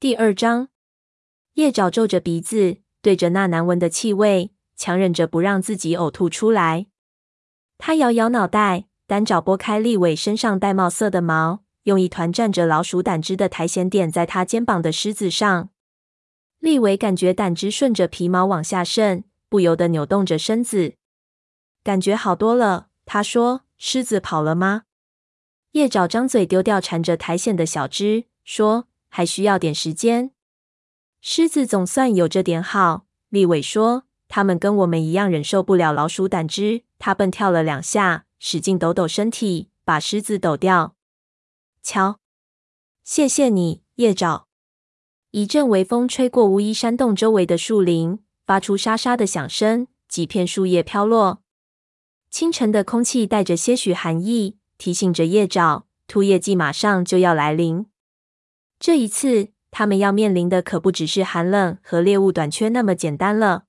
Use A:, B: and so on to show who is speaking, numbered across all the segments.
A: 第二章，叶爪皱着鼻子，对着那难闻的气味，强忍着不让自己呕吐出来。他摇摇脑袋，单爪拨开立伟身上玳瑁色的毛，用一团沾着老鼠胆汁的苔藓点在他肩膀的虱子上。立伟感觉胆汁顺着皮毛往下渗，不由得扭动着身子，感觉好多了。他说：“虱子跑了吗？”叶爪张嘴丢掉缠着苔藓的小枝，说。还需要点时间。狮子总算有这点好，立伟说：“他们跟我们一样忍受不了老鼠胆汁。”他蹦跳了两下，使劲抖抖身体，把狮子抖掉。瞧，谢谢你，叶爪。一阵微风吹过乌衣山洞周围的树林，发出沙沙的响声，几片树叶飘落。清晨的空气带着些许寒意，提醒着叶爪，秃叶季马上就要来临。这一次，他们要面临的可不只是寒冷和猎物短缺那么简单了。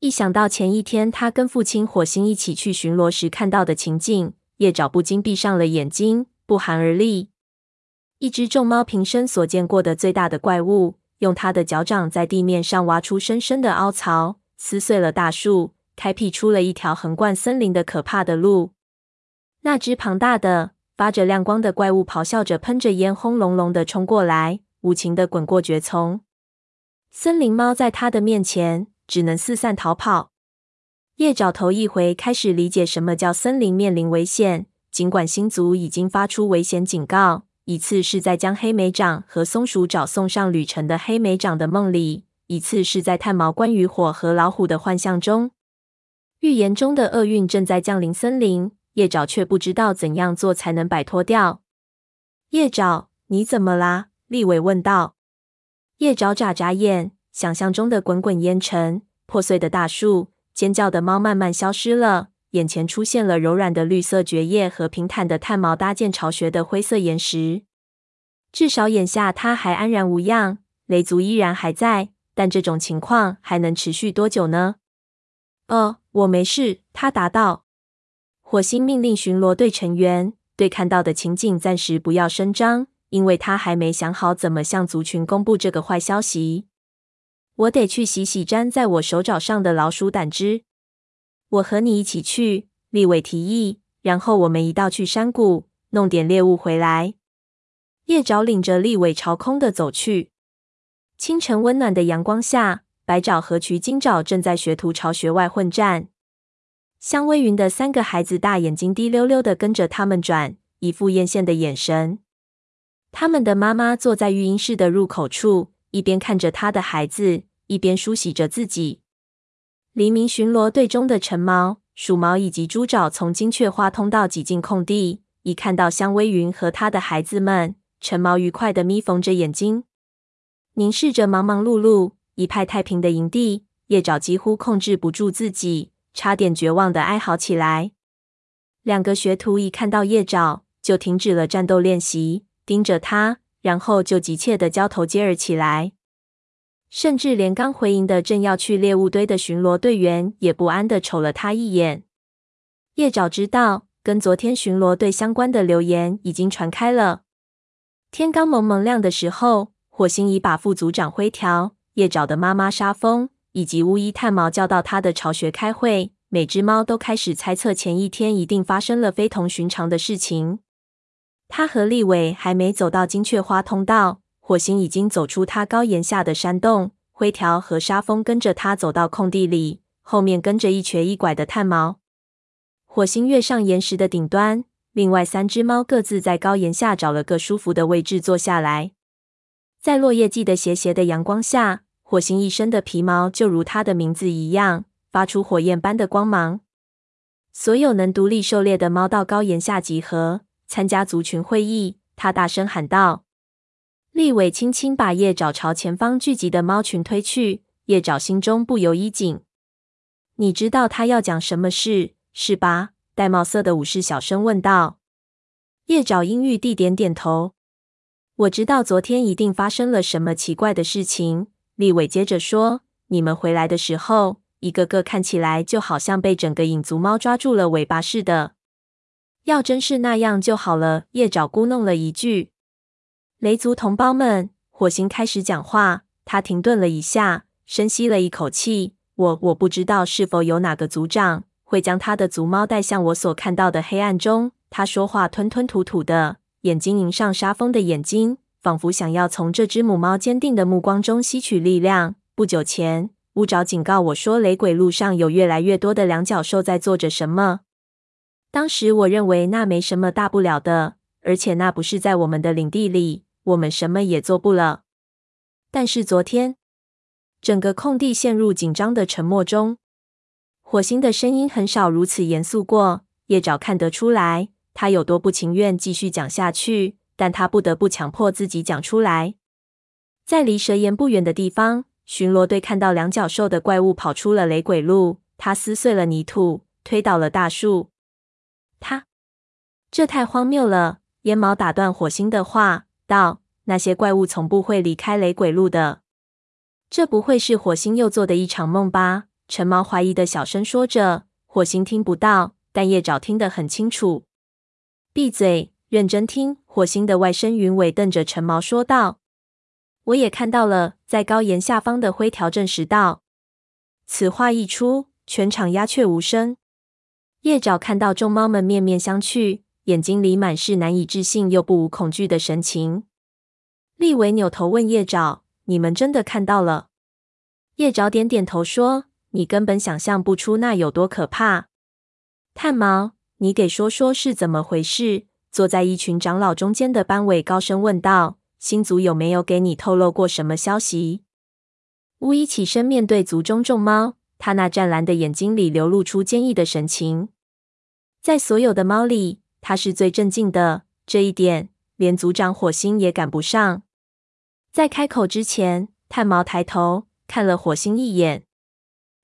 A: 一想到前一天他跟父亲火星一起去巡逻时看到的情景，叶爪不禁闭上了眼睛，不寒而栗。一只众猫平生所见过的最大的怪物，用它的脚掌在地面上挖出深深的凹槽，撕碎了大树，开辟出了一条横贯森林的可怕的路。那只庞大的，发着亮光的怪物咆哮着，喷着烟，轰隆隆的冲过来，无情的滚过蕨丛。森林猫在它的面前只能四散逃跑。叶爪头一回开始理解什么叫森林面临危险，尽管星族已经发出危险警告，一次是在将黑莓长和松鼠找送上旅程的黑莓长的梦里，一次是在探毛关于火和老虎的幻象中。预言中的厄运正在降临森林。叶爪却不知道怎样做才能摆脱掉。叶爪，你怎么啦？立伟问道。叶爪眨眨眼，想象中的滚滚烟尘、破碎的大树、尖叫的猫慢慢消失了，眼前出现了柔软的绿色蕨叶和平坦的炭毛搭建巢穴的灰色岩石。至少眼下他还安然无恙，雷族依然还在，但这种情况还能持续多久呢？哦，我没事，他答道。火星命令巡逻队成员对看到的情景暂时不要声张，因为他还没想好怎么向族群公布这个坏消息。我得去洗洗粘在我手爪上的老鼠胆汁。我和你一起去，立伟提议。然后我们一道去山谷弄点猎物回来。叶爪领着立伟朝空的走去。清晨温暖的阳光下，白爪和渠金爪正在学徒巢穴外混战。香微云的三个孩子大眼睛滴溜溜的跟着他们转，一副艳羡的眼神。他们的妈妈坐在育婴室的入口处，一边看着她的孩子，一边梳洗着自己。黎明巡逻队中的橙毛、鼠毛以及猪爪从金雀花通道挤进空地，一看到香微云和她的孩子们，橙毛愉快的眯缝着眼睛，凝视着忙忙碌碌、一派太平的营地。叶爪几乎控制不住自己。差点绝望的哀嚎起来。两个学徒一看到叶爪，就停止了战斗练习，盯着他，然后就急切的交头接耳起来。甚至连刚回营的正要去猎物堆的巡逻队员也不安的瞅了他一眼。叶爪知道，跟昨天巡逻队相关的流言已经传开了。天刚蒙蒙亮的时候，火星已把副组长灰条、叶爪的妈妈杀疯。以及巫医炭毛叫到他的巢穴开会，每只猫都开始猜测前一天一定发生了非同寻常的事情。他和立伟还没走到金雀花通道，火星已经走出他高岩下的山洞。灰条和沙风跟着他走到空地里，后面跟着一瘸一拐的炭毛。火星跃上岩石的顶端，另外三只猫各自在高岩下找了个舒服的位置坐下来，在落叶季的斜斜的阳光下。火星一身的皮毛就如它的名字一样，发出火焰般的光芒。所有能独立狩猎的猫到高岩下集合，参加族群会议。他大声喊道：“立伟轻轻把叶爪朝前方聚集的猫群推去。”叶爪心中不由一紧。你知道他要讲什么事，是吧？玳瑁色的武士小声问道。叶爪阴郁地点点头。我知道昨天一定发生了什么奇怪的事情。立伟接着说：“你们回来的时候，一个个看起来就好像被整个影族猫抓住了尾巴似的。要真是那样就好了。”叶爪咕噥了一句。雷族同胞们，火星开始讲话。他停顿了一下，深吸了一口气。我我不知道是否有哪个族长会将他的族猫带向我所看到的黑暗中。他说话吞吞吐吐的，眼睛迎上沙风的眼睛，仿佛想要从这只母猫坚定的目光中吸取力量。不久前，乌爪警告我说，雷鬼路上有越来越多的两脚兽在做着什么。当时我认为那没什么大不了的，而且那不是在我们的领地里，我们什么也做不了。但是昨天，整个空地陷入紧张的沉默中。火星的声音很少如此严肃过。叶爪看得出来，他有多不情愿继续讲下去，但他不得不强迫自己讲出来。在离蛇岩不远的地方，巡逻队看到两脚兽的怪物跑出了雷鬼路，他撕碎了泥土，推倒了大树。他，这太荒谬了！烟毛打断火星的话，道。那些怪物从不会离开雷鬼路的，这不会是火星又做的一场梦吧？陈毛怀疑的小声说着。火星听不到，但叶爪听得很清楚。闭嘴，认真听！火星的外甥云尾瞪着陈毛说道：“我也看到了。”在高岩下方的灰条证实道。此话一出，全场鸦雀无声。叶爪看到众猫们面面相觑，眼睛里满是难以置信又不无恐惧的神情。利维扭头问叶爪：“你们真的看到了？”叶爪点点头说：“你根本想象不出那有多可怕。”炭毛，你给说说是怎么回事？坐在一群长老中间的班委高声问道：“星族有没有给你透露过什么消息？”巫医起身面对族中众猫，他那湛蓝的眼睛里流露出坚毅的神情。在所有的猫里，他是最镇静的，这一点连族长火星也赶不上。在开口之前，炭毛抬头看了火星一眼。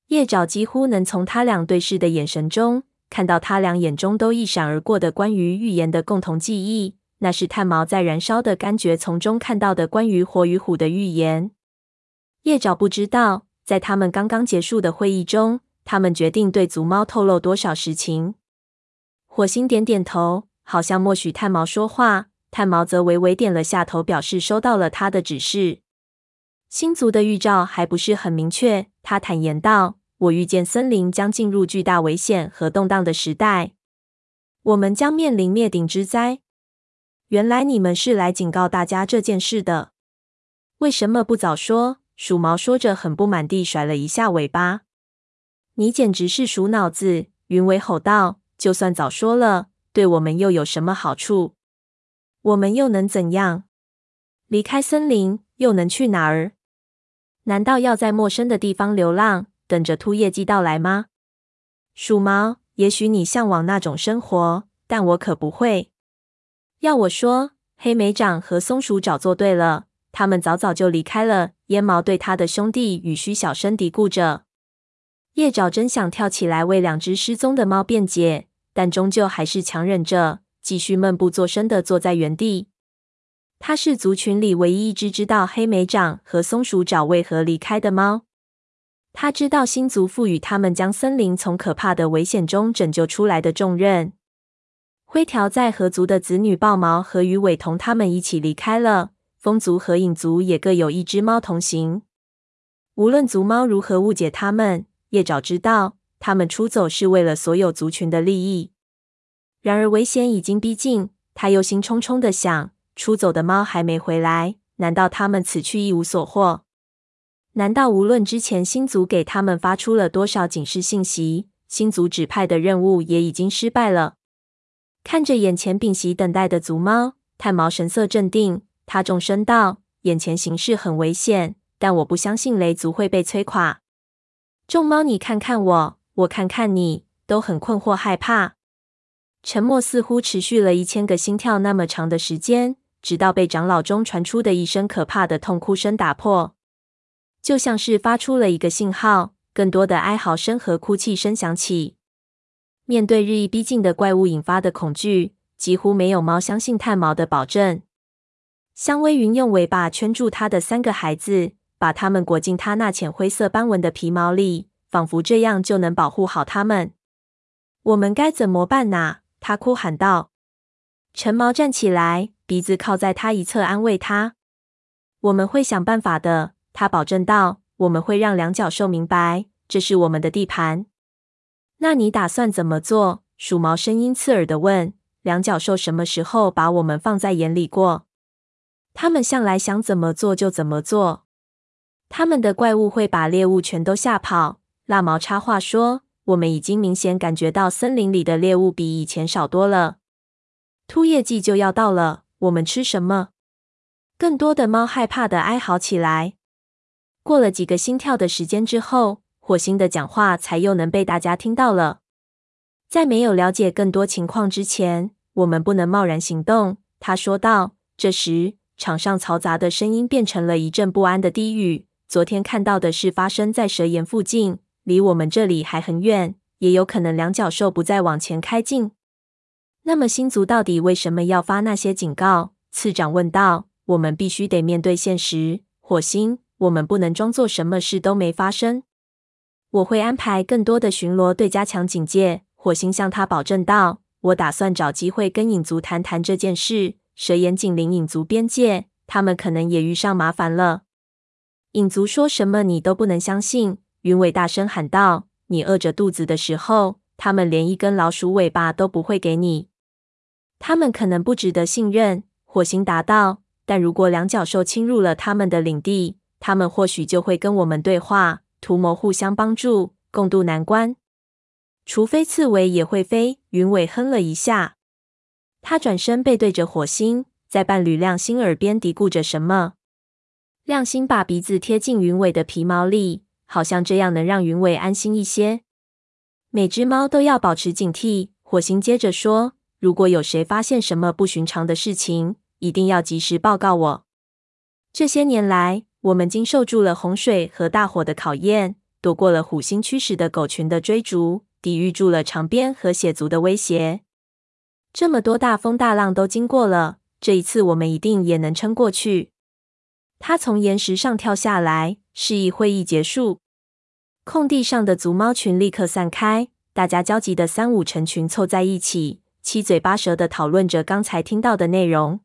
A: 叶爪几乎能从他俩对视的眼神中，看到他俩眼中都一闪而过的关于预言的共同记忆。那是炭毛在燃烧的柑橘丛中看到的关于火与虎的预言。叶爪不知道，在他们刚刚结束的会议中，他们决定对族猫透露多少实情。火星点点头，好像默许炭毛说话。炭毛则微微点了下头，表示收到了他的指示。星族的预兆还不是很明确，他坦言道：“我预见森林将进入巨大危险和动荡的时代，我们将面临灭顶之灾。原来你们是来警告大家这件事的，为什么不早说？”鼠毛说着，很不满地甩了一下尾巴。“你简直是鼠脑子！”云尾吼道，“就算早说了，对我们又有什么好处？”我们又能怎样？离开森林又能去哪儿？难道要在陌生的地方流浪，等着秃夜季到来吗？鼠毛，也许你向往那种生活，但我可不会。要我说，黑莓长和松鼠爪做对了，他们早早就离开了。烟毛对他的兄弟羽须小声嘀咕着。叶爪真想跳起来为两只失踪的猫辩解，但终究还是强忍着。继续闷不作声的坐在原地。他是族群里唯一一只知道黑莓长和松鼠爪为何离开的猫。他知道星族赋予他们将森林从可怕的危险中拯救出来的重任。灰条在河族的子女豹毛和鱼尾同他们一起离开了。风族和影族也各有一只猫同行。无论族猫如何误解他们，叶爪知道他们出走是为了所有族群的利益。然而危险已经逼近，他忧心忡忡地想：出走的猫还没回来，难道他们此去一无所获？难道无论之前星族给他们发出了多少警示信息，星族指派的任务也已经失败了？看着眼前屏息等待的族猫，炭毛神色镇定，他重声道：“眼前形势很危险，但我不相信雷族会被摧垮。”众猫，你看看我，我看看你，都很困惑害怕。沉默似乎持续了一千个心跳那么长的时间，直到被长老中传出的一声可怕的痛哭声打破，就像是发出了一个信号。更多的哀嚎声和哭泣声响起。面对日益逼近的怪物引发的恐惧，几乎没有猫相信炭毛的保证。香微云用尾巴圈住他的三个孩子，把他们裹进他那浅灰色斑纹的皮毛里，仿佛这样就能保护好他们。我们该怎么办呢？他哭喊道：“陈毛站起来，鼻子靠在他一侧，安慰他。我们会想办法的，他保证道。我们会让两角兽明白，这是我们的地盘。那你打算怎么做？鼠毛声音刺耳的问。两角兽什么时候把我们放在眼里过？他们向来想怎么做就怎么做。他们的怪物会把猎物全都吓跑。蜡毛插话说：“我们已经明显感觉到森林里的猎物比以前少多了。秃叶季就要到了，我们吃什么？”更多的猫害怕的哀嚎起来。过了几个心跳的时间之后，火星的讲话才又能被大家听到了。在没有了解更多情况之前，我们不能贸然行动。他说道。这时，场上嘈杂的声音变成了一阵不安的低语。昨天看到的事发生在蛇岩附近，离我们这里还很远，也有可能两角兽不再往前开进。那么星族到底为什么要发那些警告？次长问道。我们必须得面对现实，火星。我们不能装作什么事都没发生。我会安排更多的巡逻队加强警戒。火星向他保证道：“我打算找机会跟影族谈谈这件事。蛇眼紧邻影族边界，他们可能也遇上麻烦了。”影族说什么你都不能相信。云尾大声喊道：“你饿着肚子的时候，他们连一根老鼠尾巴都不会给你。他们可能不值得信任。”火星答道：“但如果两角兽侵入了他们的领地，”他们或许就会跟我们对话，图谋互相帮助，共度难关。除非刺猬也会飞。云尾哼了一下，他转身背对着火星，在伴侣亮星耳边嘀咕着什么。亮星把鼻子贴近云尾的皮毛里，好像这样能让云尾安心一些。每只猫都要保持警惕。火星接着说：“如果有谁发现什么不寻常的事情，一定要及时报告我。”这些年来，我们经受住了洪水和大火的考验，躲过了虎星驱使的狗群的追逐，抵御住了长鞭和血族的威胁。这么多大风大浪都经过了，这一次我们一定也能撑过去。他从岩石上跳下来，示意会议结束。空地上的族猫群立刻散开，大家焦急的三五成群凑在一起，七嘴八舌的讨论着刚才听到的内容。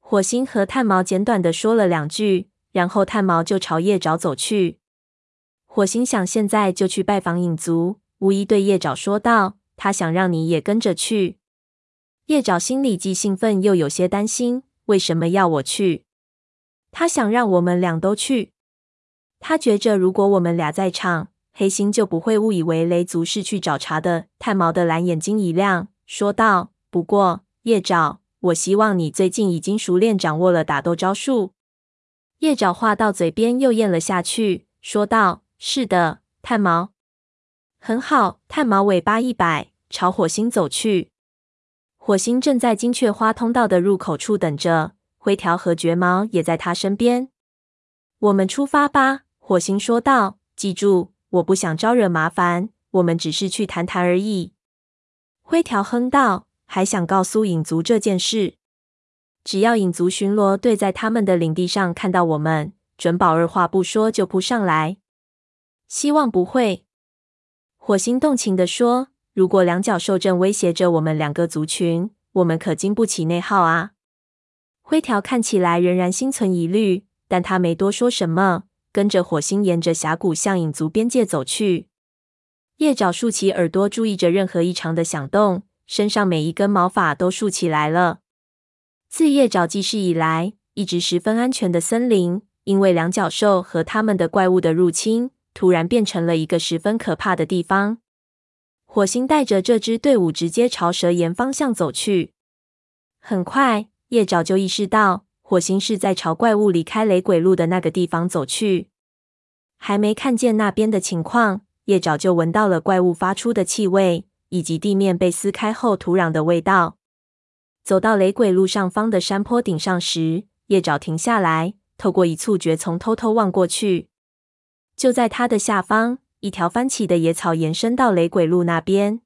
A: 火星和炭毛简短的说了两句。然后炭毛就朝叶爪走去。火星想现在就去拜访影族。巫医对叶爪说道：“他想让你也跟着去。”叶爪心里既兴奋又有些担心，为什么要我去？他想让我们俩都去。他觉着如果我们俩在场，黑星就不会误以为雷族是去找茬的。炭毛的蓝眼睛一亮，说道：“不过叶爪，我希望你最近已经熟练掌握了打斗招数。”叶爪话到嘴边又咽了下去，说道：“是的，炭毛，很好。”炭毛尾巴一摆，朝火星走去。火星正在金雀花通道的入口处等着，灰条和绝毛也在他身边。我们出发吧，火星说道。记住，我不想招惹麻烦，我们只是去谈谈而已。灰条哼道：“还想告诉影族这件事。”只要影族巡逻队在他们的领地上看到我们，准保二话不说就扑上来。希望不会。火星动情地说：“如果两角兽正威胁着我们两个族群，我们可经不起内耗啊。”灰条看起来仍然心存疑虑，但他没多说什么，跟着火星沿着峡谷向影族边界走去。叶爪竖起耳朵，注意着任何异常的响动，身上每一根毛发都竖起来了。自叶爪记事以来，一直十分安全的森林，因为两角兽和他们的怪物的入侵，突然变成了一个十分可怕的地方。火星带着这支队伍直接朝蛇岩方向走去。很快，叶爪就意识到，火星是在朝怪物离开雷鬼路的那个地方走去。还没看见那边的情况，叶爪就闻到了怪物发出的气味，以及地面被撕开后土壤的味道。走到雷鬼路上方的山坡顶上时，叶爪停下来，透过一簇蕨丛偷偷望过去。就在它的下方，一条翻起的野草延伸到雷鬼路那边，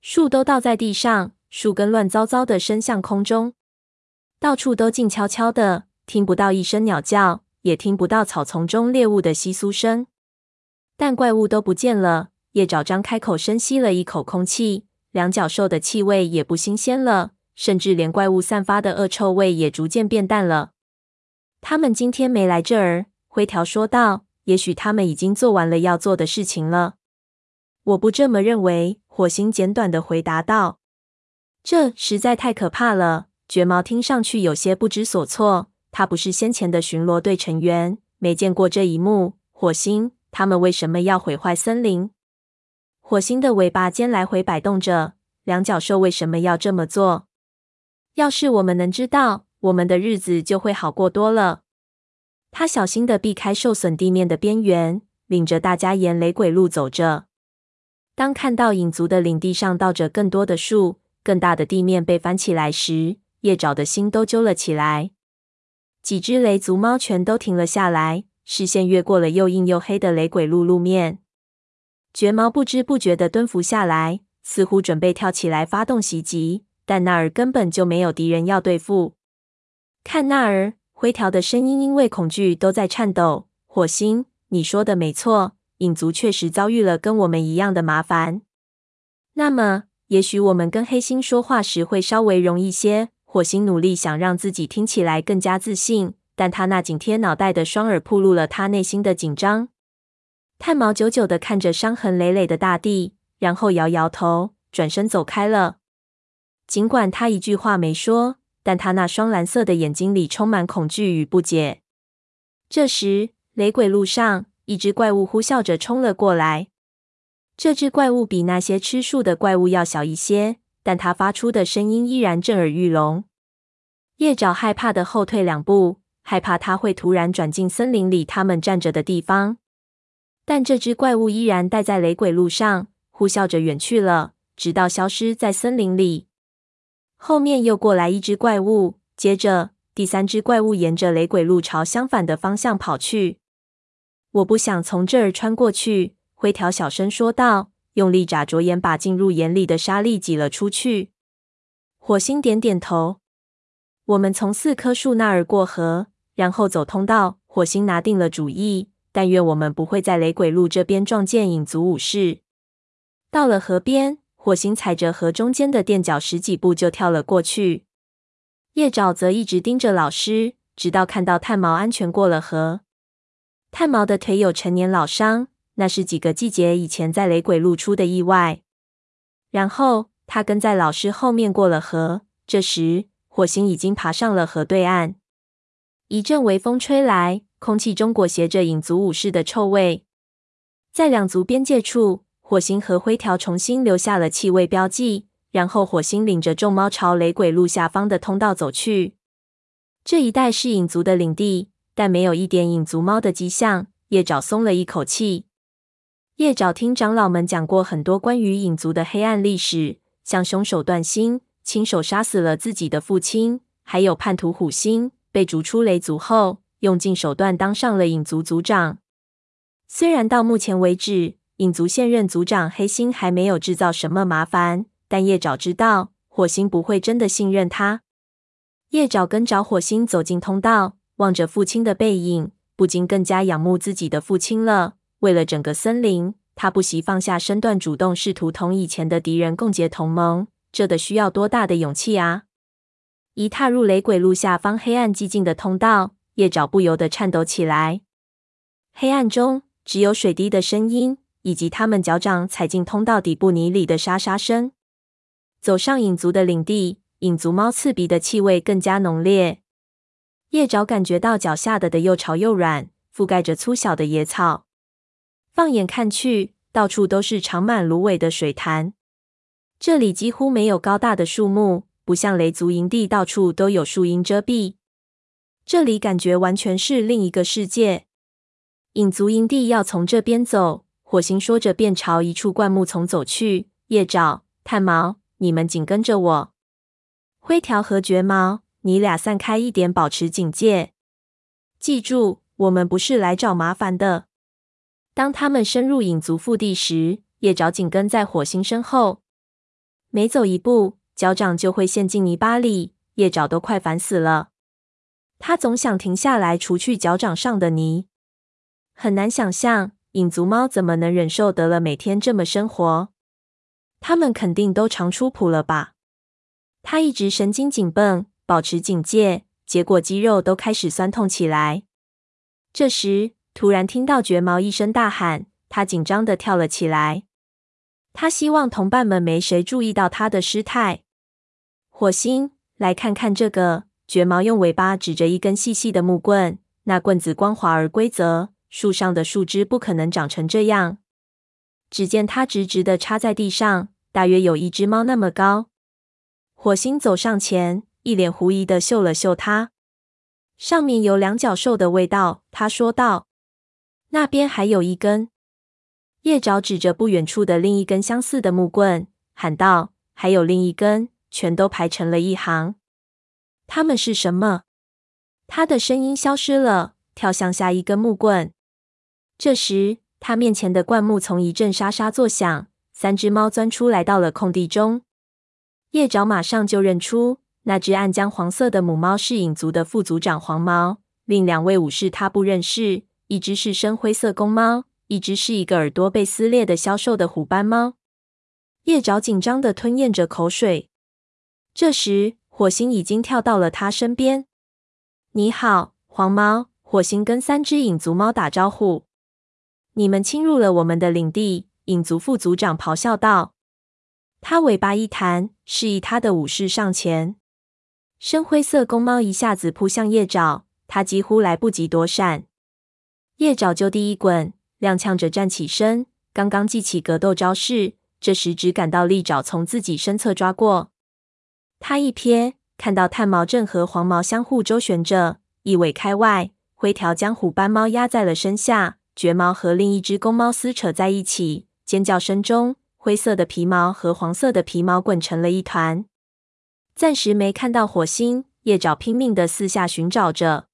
A: 树都倒在地上，树根乱糟糟的伸向空中，到处都静悄悄的，听不到一声鸟叫，也听不到草丛中猎物的窸窣声。但怪物都不见了。叶爪张开口深吸了一口空气，两角兽的气味也不新鲜了。甚至连怪物散发的恶臭味也逐渐变淡了。他们今天没来这儿。灰条说道：“也许他们已经做完了要做的事情了。”我不这么认为。火星简短的回答道：“这实在太可怕了。”绝毛听上去有些不知所措。他不是先前的巡逻队成员，没见过这一幕。火星，他们为什么要毁坏森林？火星的尾巴尖来回摆动着。两脚兽为什么要这么做？要是我们能知道，我们的日子就会好过多了。他小心地避开受损地面的边缘，领着大家沿雷鬼路走着。当看到影族的领地上倒着更多的树，更大的地面被翻起来时，叶爪的心都揪了起来。几只雷族猫全都停了下来，视线越过了又硬又黑的雷鬼路路面。绝毛不知不觉地蹲伏下来，似乎准备跳起来发动袭击，但那儿根本就没有敌人要对付。看那儿，灰条的声音因为恐惧都在颤抖。火星，你说的没错。影族确实遭遇了跟我们一样的麻烦。那么，也许我们跟黑星说话时会稍微容易些。火星努力想让自己听起来更加自信，但他那紧贴脑袋的双耳暴露了他内心的紧张。炭毛久久地看着伤痕累累的大地，然后摇摇头，转身走开了。尽管他一句话没说，但他那双蓝色的眼睛里充满恐惧与不解。这时，雷鬼路上。一只怪物呼啸着冲了过来。这只怪物比那些吃树的怪物要小一些，但它发出的声音依然震耳欲聋。叶爪害怕的后退两步，害怕它会突然转进森林里他们站着的地方。但这只怪物依然待在雷鬼路上，呼啸着远去了，直到消失在森林里。后面又过来一只怪物，接着第三只怪物沿着雷鬼路朝相反的方向跑去。我不想从这儿穿过去，灰条小声说道，用力眨着眼，把进入眼里的沙粒挤了出去。火星点点头。我们从四棵树那儿过河，然后走通道。火星拿定了主意，但愿我们不会在雷鬼路这边撞见影族武士。到了河边，火星踩着河中间的垫脚，十几步就跳了过去。叶爪则一直盯着老师，直到看到炭毛安全过了河。炭毛的腿有陈年老伤，那是几个季节以前在雷鬼露出的意外。然后他跟在老师后面过了河。这时，火星已经爬上了河对岸。一阵微风吹来，空气中裹挟着影族武士的臭味。在两族边界处，火星和灰条重新留下了气味标记。然后，火星领着众猫朝雷鬼路下方的通道走去。这一带是影族的领地。但没有一点影族猫的迹象，叶爪松了一口气。叶爪听长老们讲过很多关于影族的黑暗历史，像凶手段星亲手杀死了自己的父亲，还有叛徒虎星被逐出雷族后，用尽手段当上了影族族长。虽然到目前为止，影族现任族长黑星还没有制造什么麻烦，但叶爪知道火星不会真的信任他。叶爪跟着火星走进通道。望着父亲的背影，不禁更加仰慕自己的父亲了。为了整个森林，他不惜放下身段，主动试图同以前的敌人共结同盟。这得需要多大的勇气啊！一踏入雷鬼路下方黑暗寂静的通道，叶爪不由得颤抖起来。黑暗中只有水滴的声音，以及他们脚掌踩进通道底部泥里的沙沙声。走上影族的领地，影族猫刺鼻的气味更加浓烈。叶爪感觉到脚下的的又潮又软，覆盖着粗小的野草。放眼看去，到处都是长满芦苇的水潭。这里几乎没有高大的树木，不像雷族营地到处都有树荫遮蔽。这里感觉完全是另一个世界。影族营地要从这边走，火星说着便朝一处灌木丛走去。叶爪、炭毛，你们紧跟着我。灰条和绝毛。你俩散开一点，保持警戒。记住，我们不是来找麻烦的。当他们深入影族腹地时，叶爪紧跟在火星身后。每走一步，脚掌就会陷进泥巴里，叶爪都快烦死了。他总想停下来除去脚掌上的泥。很难想象，影族猫怎么能忍受得了每天这么生活？他们肯定都尝出谱了吧？他一直神经紧绷。保持警戒，结果肌肉都开始酸痛起来。这时，突然听到绝毛一声大喊，他紧张地跳了起来。他希望同伴们没谁注意到他的失态。火星，来看看这个！绝毛用尾巴指着一根细细的木棍，那棍子光滑而规则，树上的树枝不可能长成这样。只见它直直的插在地上，大约有一只猫那么高。火星走上前，一脸狐疑的嗅了嗅它，上面有两脚兽的味道。他说道：“那边还有一根。”叶爪指着不远处的另一根相似的木棍，喊道：“还有另一根，全都排成了一行。它们是什么？”他的声音消失了，跳向下一根木棍。这时，他面前的灌木丛一阵沙沙作响，三只猫钻出来到了空地中。叶爪马上就认出那只暗浆黄色的母猫是影族的副族长黄毛，另两位武士他不认识，一只是深灰色公猫。一只是一个耳朵被撕裂的消瘦的虎斑猫，叶爪紧张的吞咽着口水。这时，火星已经跳到了他身边。“你好，黄猫！”火星跟三只影族猫打招呼。“你们侵入了我们的领地！”影族副族长咆哮道。他尾巴一弹，示意他的武士上前。深灰色公猫一下子扑向叶爪，他几乎来不及躲闪。叶爪就地一滚。踉跄着站起身，刚刚记起格斗招式，这时只感到利爪从自己身侧抓过。他一瞥，看到炭毛正和黄毛相互周旋着，一尾开外，灰条将虎斑猫压在了身下，绝毛和另一只公猫撕扯在一起，尖叫声中，灰色的皮毛和黄色的皮毛滚成了一团。暂时没看到火星，叶爪拼命地四下寻找着，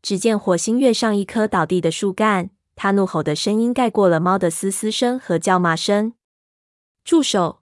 A: 只见火星跃上一棵倒地的树干。他怒吼的声音盖过了猫的嘶嘶声和叫骂声。“住手！